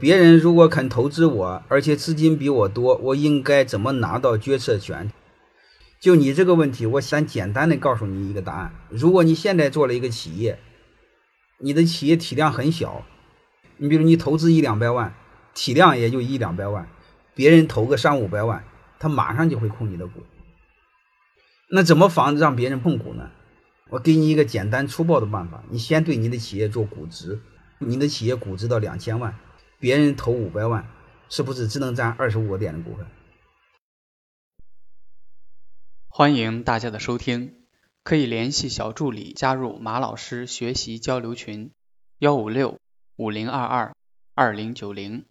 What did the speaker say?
别人如果肯投资我，而且资金比我多，我应该怎么拿到决策权？就你这个问题，我想简单的告诉你一个答案：如果你现在做了一个企业，你的企业体量很小，你比如你投资一两百万，体量也就一两百万，别人投个三五百万，他马上就会控你的股。那怎么防止让别人碰股呢？我给你一个简单粗暴的办法：你先对你的企业做估值，你的企业估值到两千万，别人投五百万，是不是只能占二十五个点的股份？欢迎大家的收听，可以联系小助理加入马老师学习交流群，幺五六五零二二二零九零。